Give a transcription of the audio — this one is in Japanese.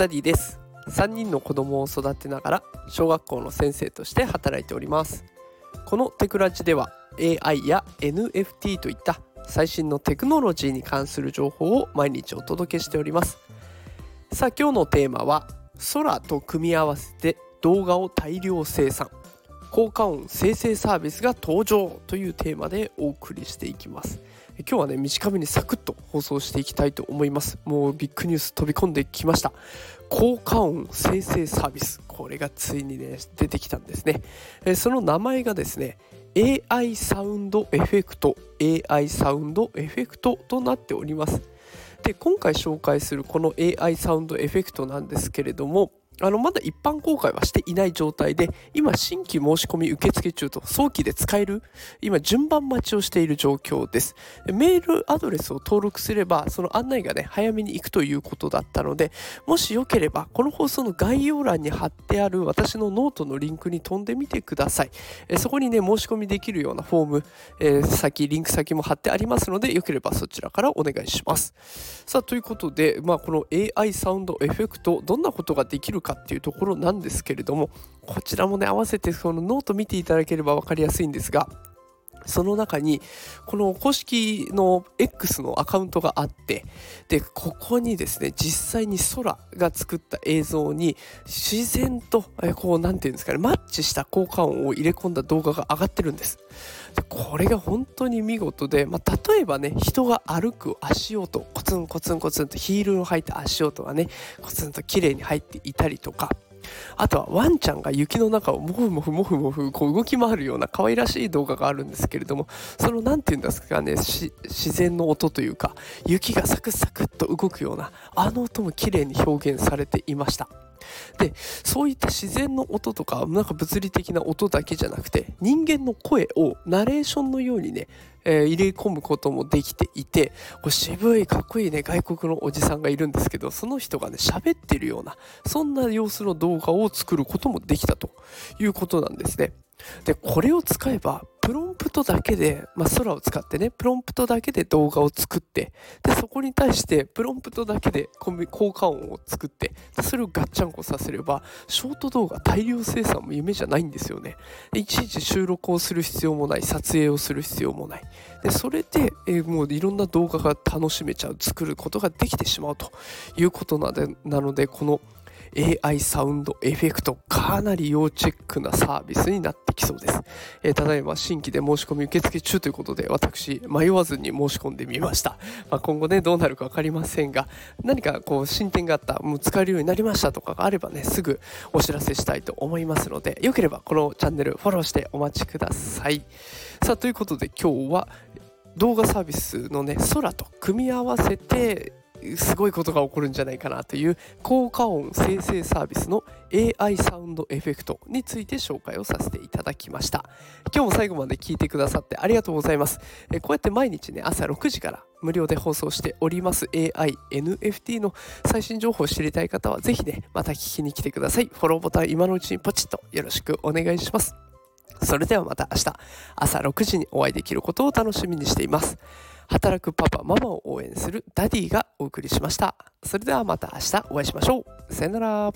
ダディです。3人の子供を育てながら小学校の先生として働いております。このテクラジでは AI や NFT といった最新のテクノロジーに関する情報を毎日お届けしております。さあ今日のテーマは空と組み合わせて動画を大量生産。効果音生成サービスが登場というテーマでお送りしていきます。今日はね短めにサクッと放送していきたいと思います。もうビッグニュース飛び込んできました。効果音生成サービス。これがついにね出てきたんですね。その名前がですね AI サウンドエフェクト。AI サウンドエフェクトとなっております。で今回紹介するこの AI サウンドエフェクトなんですけれどもあのまだ一般公開はしていない状態で今新規申し込み受付中と早期で使える今順番待ちをしている状況です。メールアドレスを登録すればその案内がね早めに行くということだったのでもしよければこの放送の概要欄に貼ってある私のノートのリンクに飛んでみてください。えそこにね申し込みできるようなフォーム、えー、先リンク先も貼ってありますのでよければそちらからお願いします。さあということでまあこの AI サウンドエフェクトどんなことができるかかっていうところなんですけれどもこちらもね合わせてそのノート見ていただければ分かりやすいんですがその中にこの公式の X のアカウントがあってでここにですね実際に空が作った映像に自然とこう何て言うんですかねマッチした効果音を入れ込んだ動画が上がってるんです。でこれが本当に見事で、まあ、例えばね人が歩く足音コツンコツンコツンとヒールの入った足音がねコツンと綺麗に入っていたりとかあとはワンちゃんが雪の中をモフモフモフモフこう動き回るような可愛らしい動画があるんですけれどもその何て言うんですかね自然の音というか雪がサクサクっと動くようなあの音も綺麗に表現されていました。でそういった自然の音とかなんか物理的な音だけじゃなくて人間の声をナレーションのようにね、えー、入れ込むこともできていてこう渋いかっこいいね外国のおじさんがいるんですけどその人がね喋ってるようなそんな様子の動画を作ることもできたということなんですね。でこれを使えばプロンプトだけで、まあ、空を使ってねプロンプトだけで動画を作ってでそこに対してプロンプトだけで効果音を作ってそれをガッチャンコさせればショート動画大量生産も夢じゃないんですよね。いちいち収録をする必要もない撮影をする必要もない。でそれで、えー、もういろんな動画が楽しめちゃう作ることができてしまうということなのでこの AI サウンドエフェクトかなり要チェックなサービスになってきそうです、えー、ただいま新規で申し込み受付中ということで私迷わずに申し込んでみました、まあ、今後ねどうなるか分かりませんが何かこう進展があったもう使えるようになりましたとかがあればねすぐお知らせしたいと思いますのでよければこのチャンネルフォローしてお待ちください。さあということで今日は動画サービスのね空と組み合わせてすごいことが起こるんじゃないかなという効果音生成サービスの AI サウンドエフェクトについて紹介をさせていただきました。今日も最後まで聞いてくださってありがとうございます。えこうやって毎日ね朝6時から無料で放送しております AI、NFT の最新情報を知りたい方はぜひねまた聞きに来てください。フォローボタン今のうちにポチッとよろしくお願いします。それではまた明日朝6時にお会いできることを楽しみにしています。働くパパママを応援するダディがお送りしました。それではまた明日お会いしましょう。さよなら。